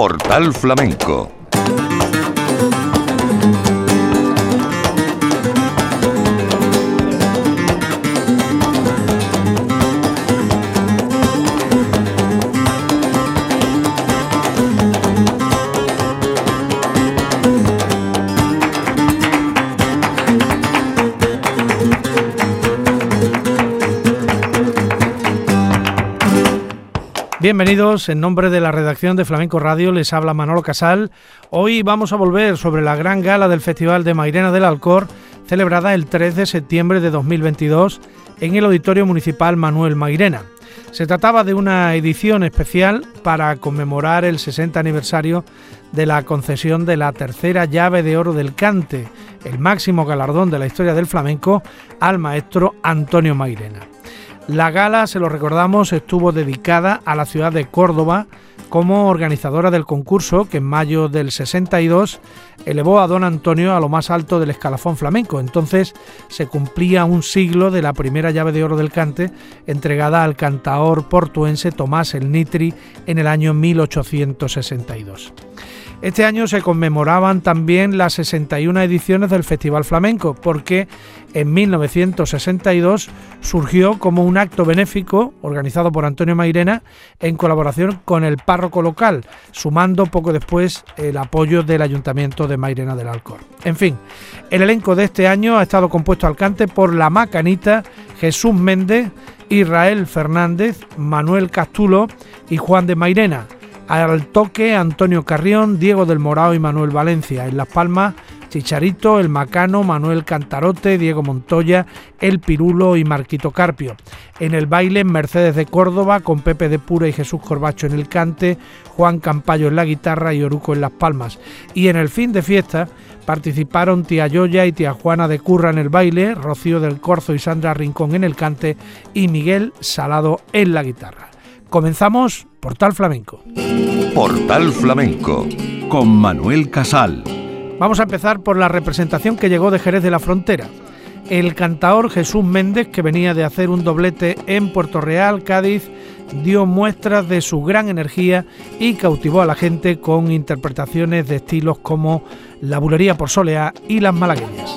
Portal Flamenco Bienvenidos, en nombre de la redacción de Flamenco Radio les habla Manolo Casal. Hoy vamos a volver sobre la gran gala del Festival de Mairena del Alcor, celebrada el 3 de septiembre de 2022 en el Auditorio Municipal Manuel Mairena. Se trataba de una edición especial para conmemorar el 60 aniversario de la concesión de la tercera llave de oro del cante, el máximo galardón de la historia del flamenco, al maestro Antonio Mairena. La gala, se lo recordamos, estuvo dedicada a la ciudad de Córdoba como organizadora del concurso que en mayo del 62 elevó a don Antonio a lo más alto del escalafón flamenco. Entonces se cumplía un siglo de la primera llave de oro del cante entregada al cantaor portuense Tomás el Nitri en el año 1862. Este año se conmemoraban también las 61 ediciones del Festival Flamenco, porque en 1962 surgió como un acto benéfico organizado por Antonio Mairena en colaboración con el párroco local, sumando poco después el apoyo del Ayuntamiento de Mairena del Alcor. En fin, el elenco de este año ha estado compuesto al cante por La Macanita, Jesús Méndez, Israel Fernández, Manuel Castulo y Juan de Mairena al toque, Antonio Carrión, Diego del Morao y Manuel Valencia. En Las Palmas, Chicharito, El Macano, Manuel Cantarote, Diego Montoya, El Pirulo y Marquito Carpio. En el baile, Mercedes de Córdoba, con Pepe de Pura y Jesús Corbacho en el cante, Juan Campayo en la guitarra y Oruco en Las Palmas. Y en el fin de fiesta, participaron tía Yoya y tía Juana de Curra en el baile, Rocío del Corzo y Sandra Rincón en el cante y Miguel Salado en la guitarra. Comenzamos Portal Flamenco. Portal Flamenco con Manuel Casal. Vamos a empezar por la representación que llegó de Jerez de la Frontera. El cantaor Jesús Méndez, que venía de hacer un doblete en Puerto Real, Cádiz, dio muestras de su gran energía y cautivó a la gente con interpretaciones de estilos como la bulería por soleá y las malagueñas.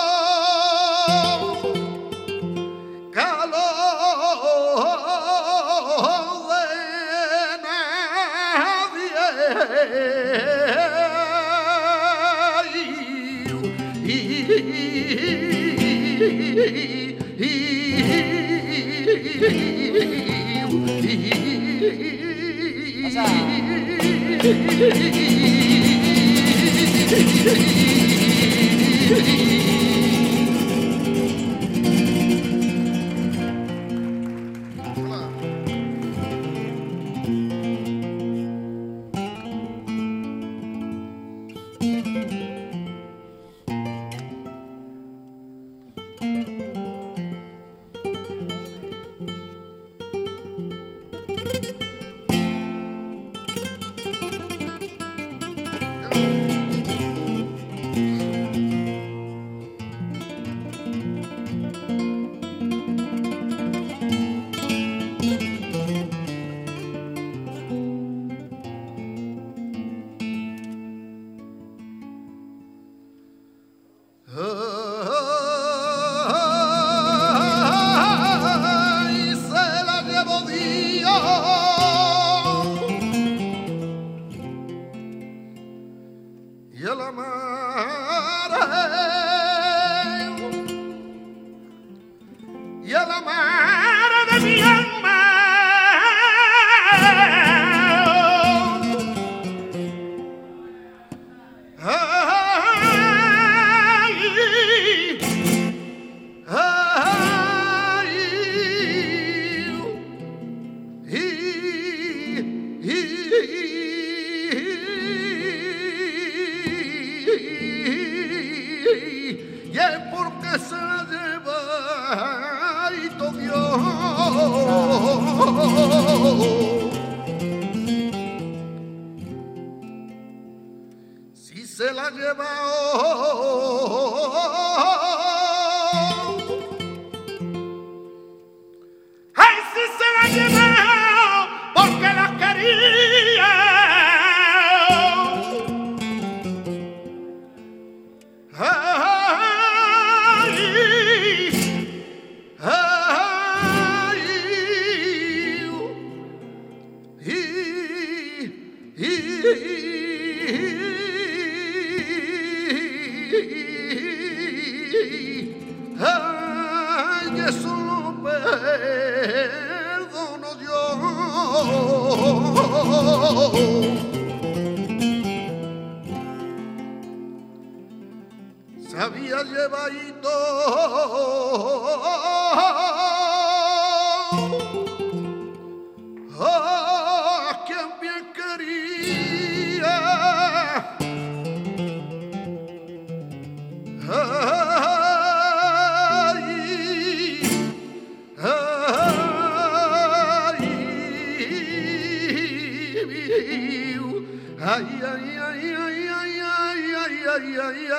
诶诶诶 Yalama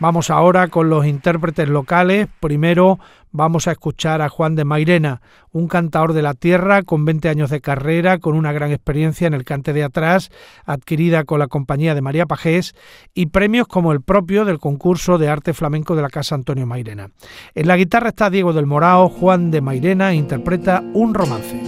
Vamos ahora con los intérpretes locales. Primero vamos a escuchar a Juan de Mairena, un cantador de la tierra con 20 años de carrera, con una gran experiencia en el cante de atrás, adquirida con la compañía de María Pajés y premios como el propio del concurso de arte flamenco de la Casa Antonio Mairena. En la guitarra está Diego del Morao, Juan de Mairena interpreta un romance.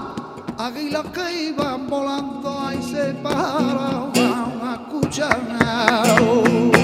Águila que iban volando, ahí se paraban a cuchanar.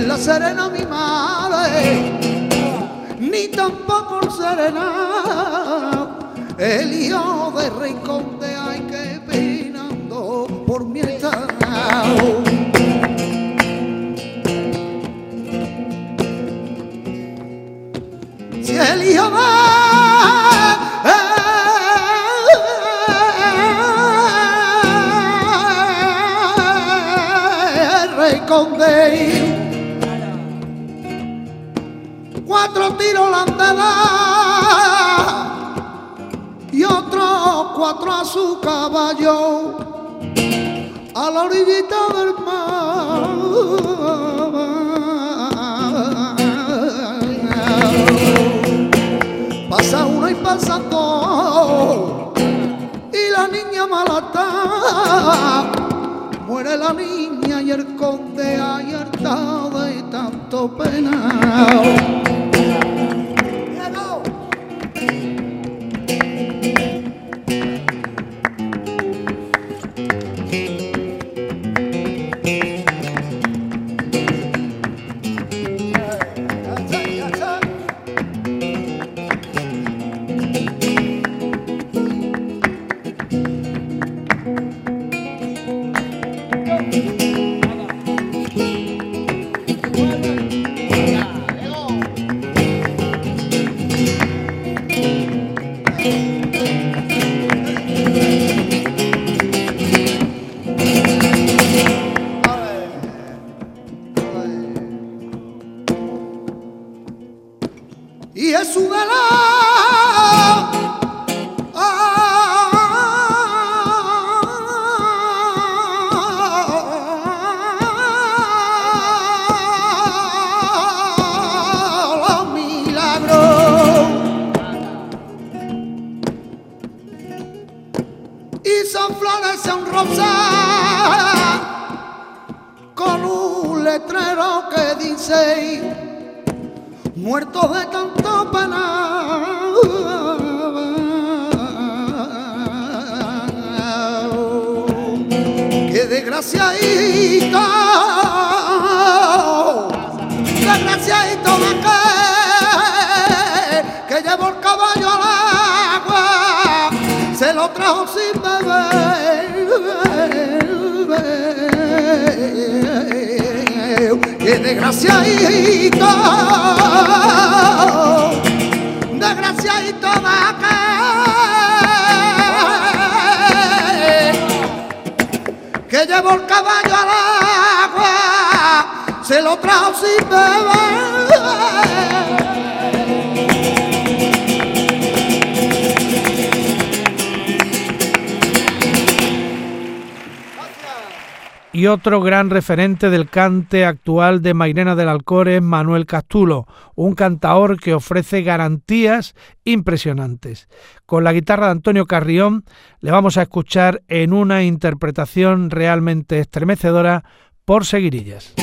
la serena mi madre, ni tampoco el serena, el hijo de rincón de hay que por mi estado. Si el hijo va, eh, con y otros cuatro a su caballo a la orillita del mar. Pasa uno y pasa dos y la niña malata muere la niña y el conde hay de tanto pena. Y otro gran referente del cante actual de Mairena del Alcor es Manuel Castulo, un cantaor que ofrece garantías impresionantes. Con la guitarra de Antonio Carrión le vamos a escuchar en una interpretación realmente estremecedora por Seguirillas.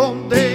donde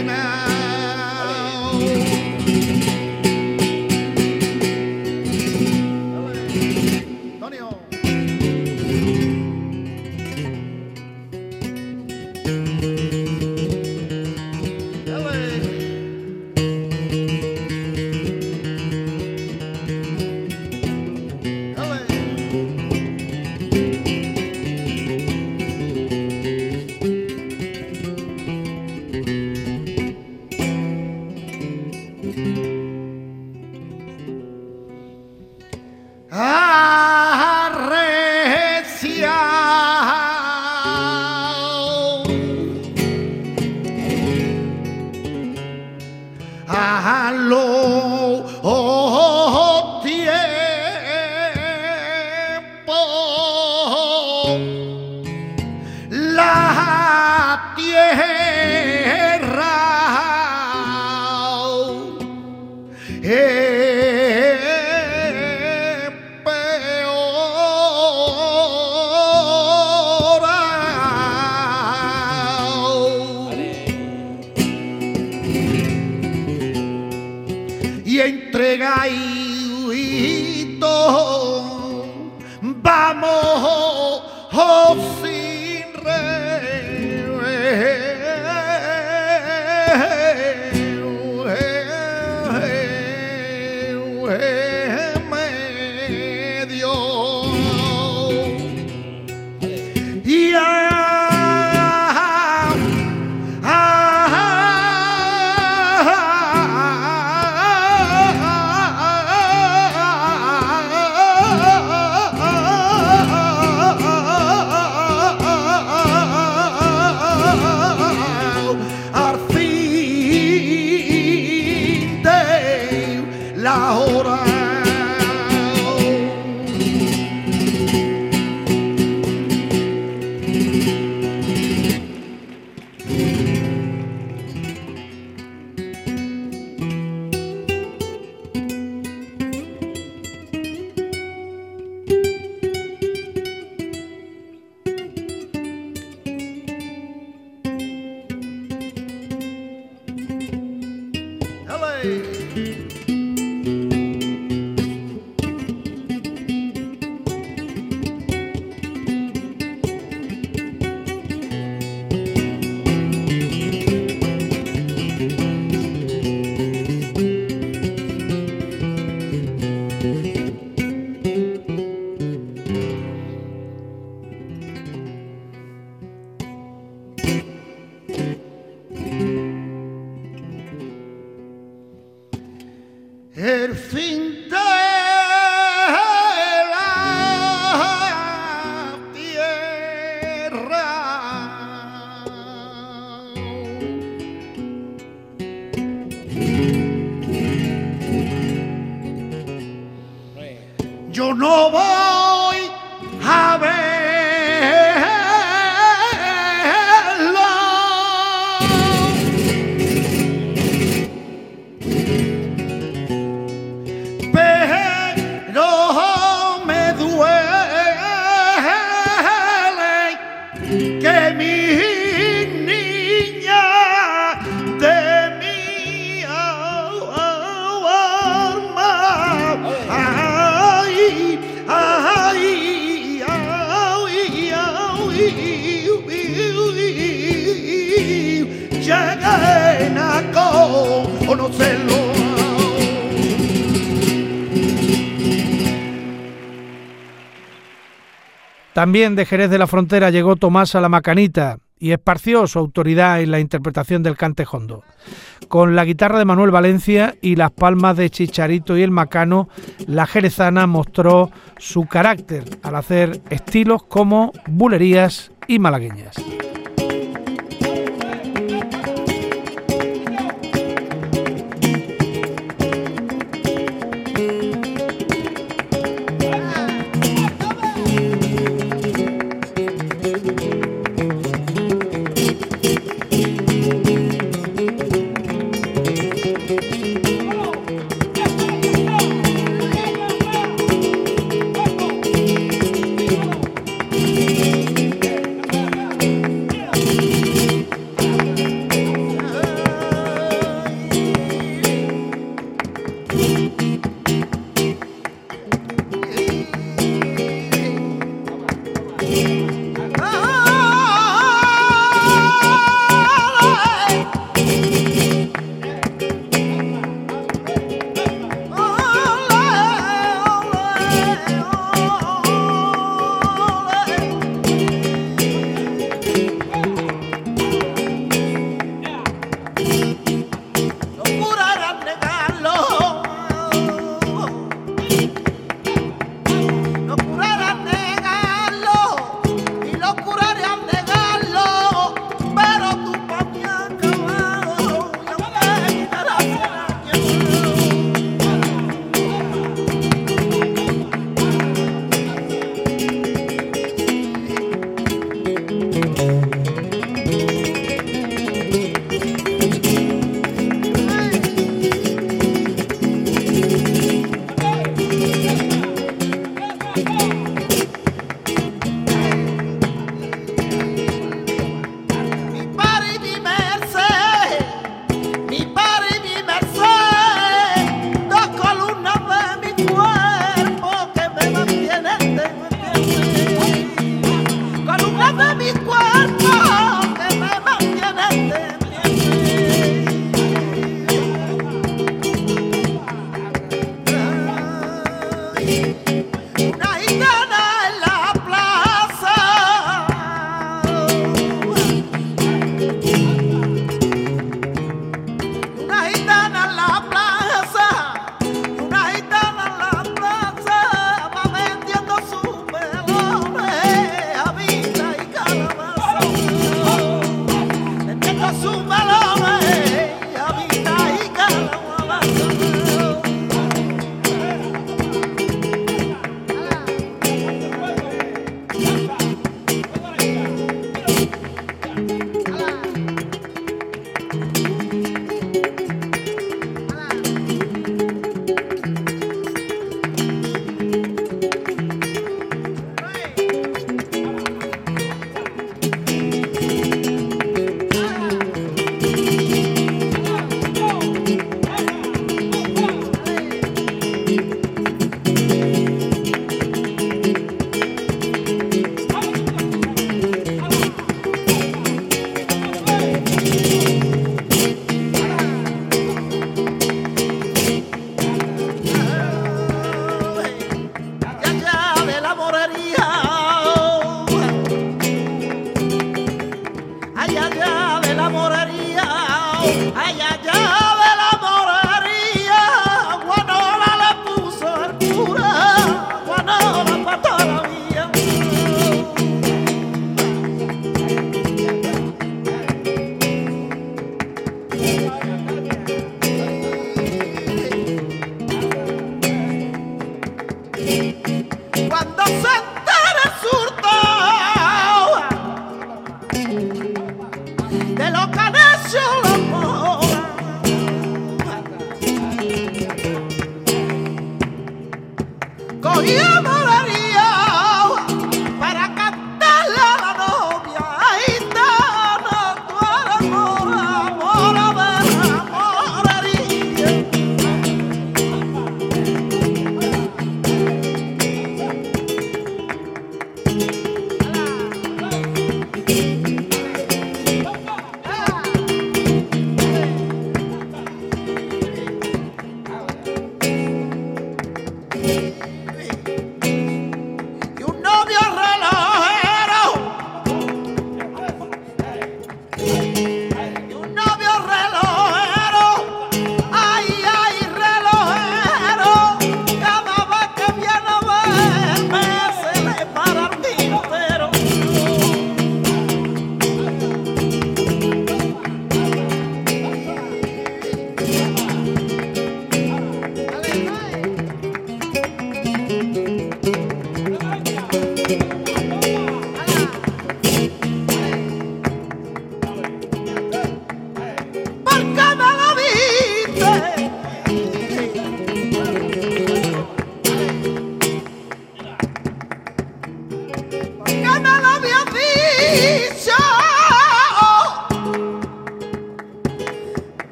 También de Jerez de la Frontera llegó Tomás a la Macanita y esparció su autoridad en la interpretación del cantejondo. Con la guitarra de Manuel Valencia y las palmas de Chicharito y el Macano, la jerezana mostró su carácter al hacer estilos como bulerías y malagueñas.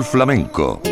Flamenco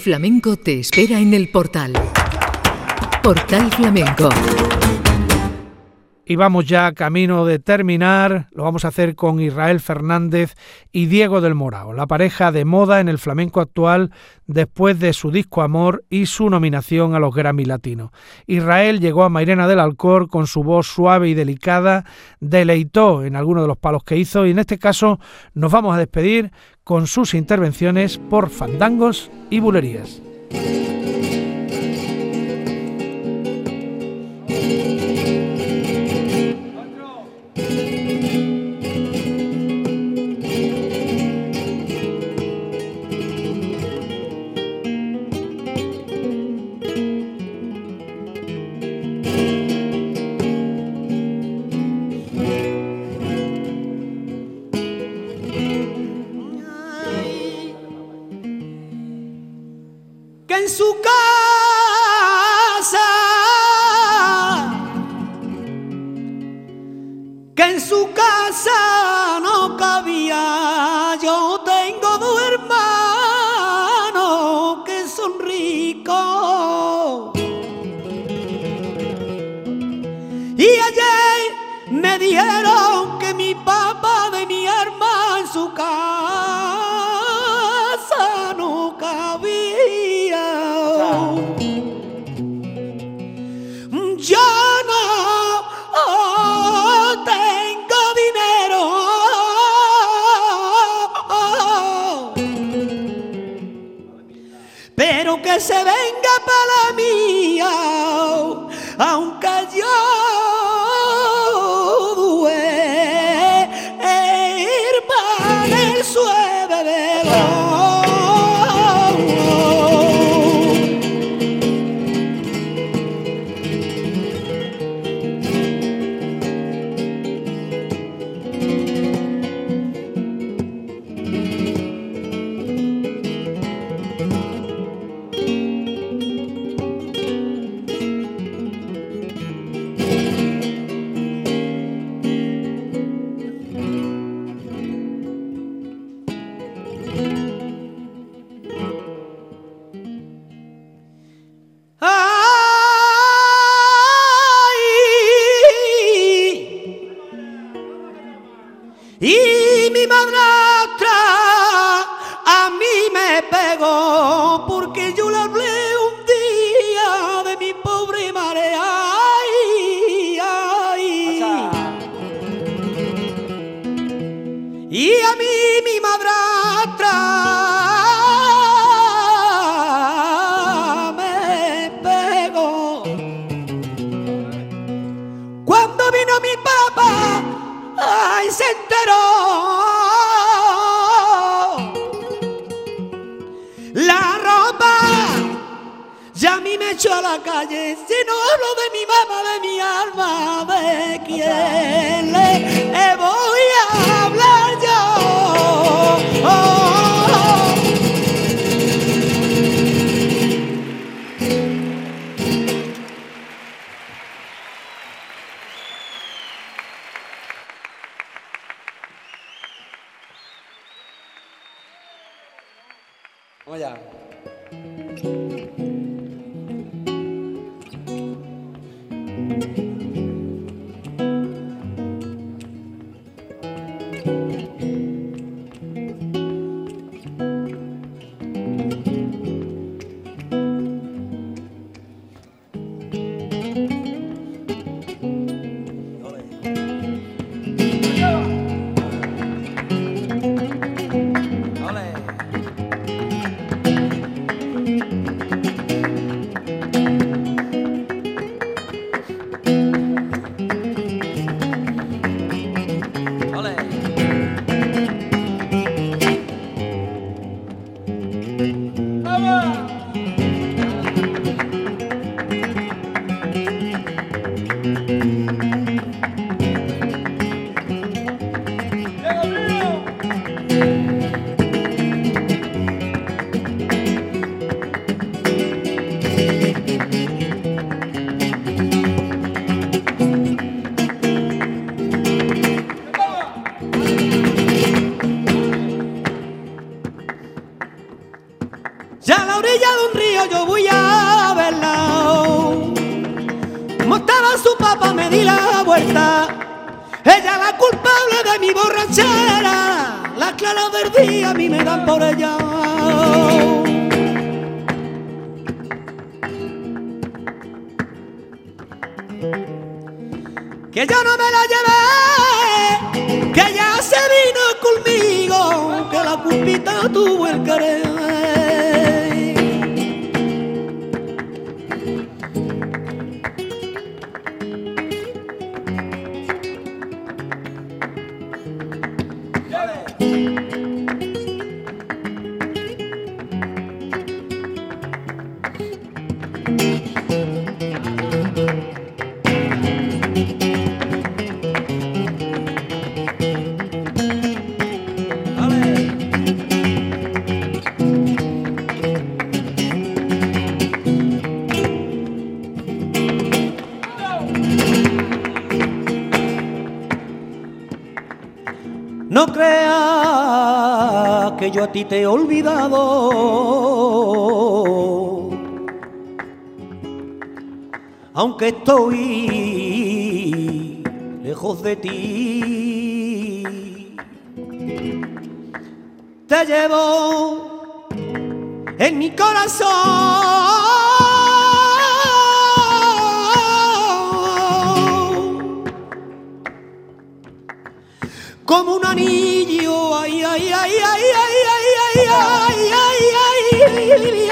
flamenco te espera en el portal. Portal Flamenco. Y vamos ya camino de terminar, lo vamos a hacer con Israel Fernández y Diego del Morao, la pareja de moda en el flamenco actual después de su disco Amor y su nominación a los Grammy Latinos. Israel llegó a Mairena del Alcor con su voz suave y delicada, deleitó en algunos de los palos que hizo y en este caso nos vamos a despedir con sus intervenciones por fandangos y bulerías. yo a ti te he olvidado. Aunque estoy lejos de ti, te llevo en mi corazón. como un anillo, ay, ay, ay, ay, ay. ay, ay, ay, ay.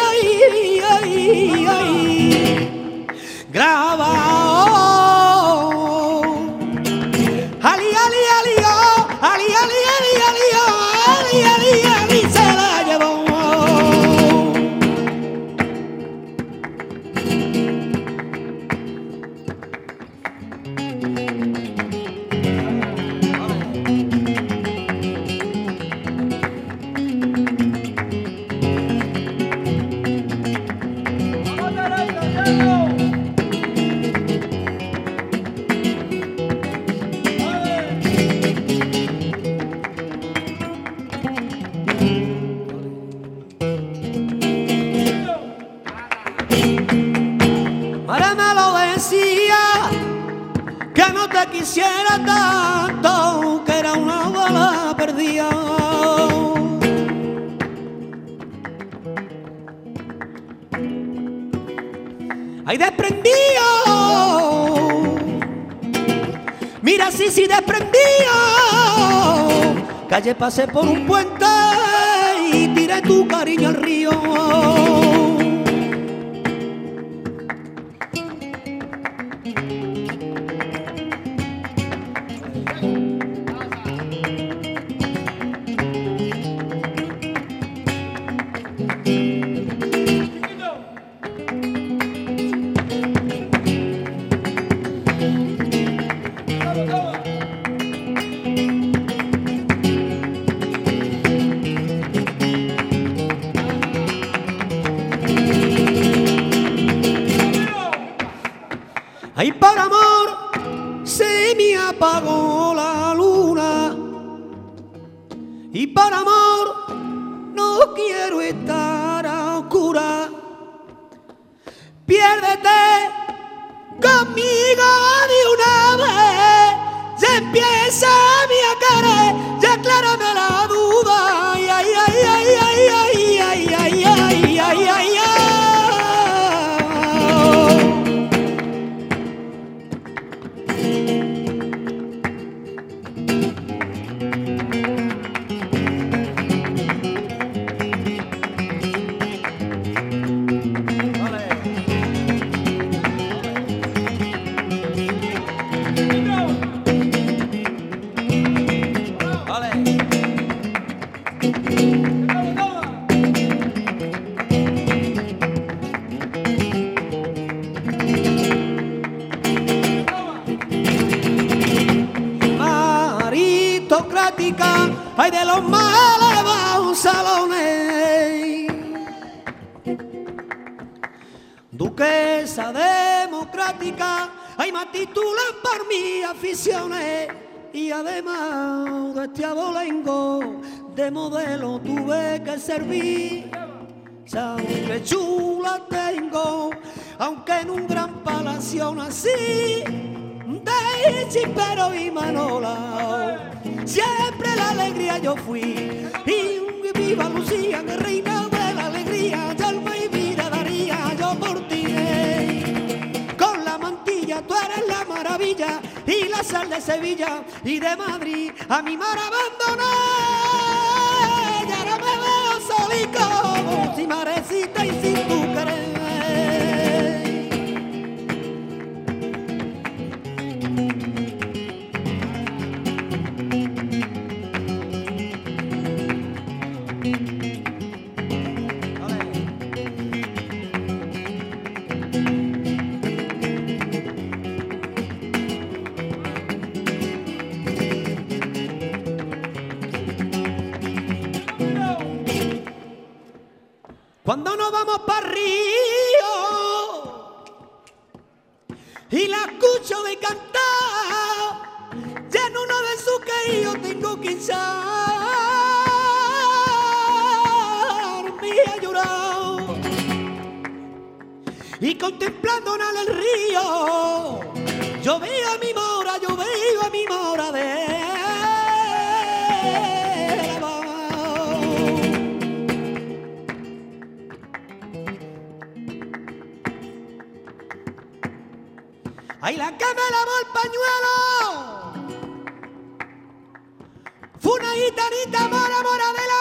Pasé por un puente y tiré tu cariño servir. Aunque chula tengo, aunque en un gran palacio nací, de chispero y manola siempre la alegría yo fui. Y viva Lucía, que reina de la alegría, alma y vida daría yo por ti. Con la mantilla tú eres la maravilla y la sal de Sevilla y de Madrid a mi mar abandoné. Y ahora me veo solico, sin marecita y sin tu Cuando nos vamos para río y la escucho de cantar, ya en uno de sus yo tengo que me ha llorado y contemplando en el río, yo veo a mi la que me lavó el pañuelo! Fue una gitanita mora, mora de la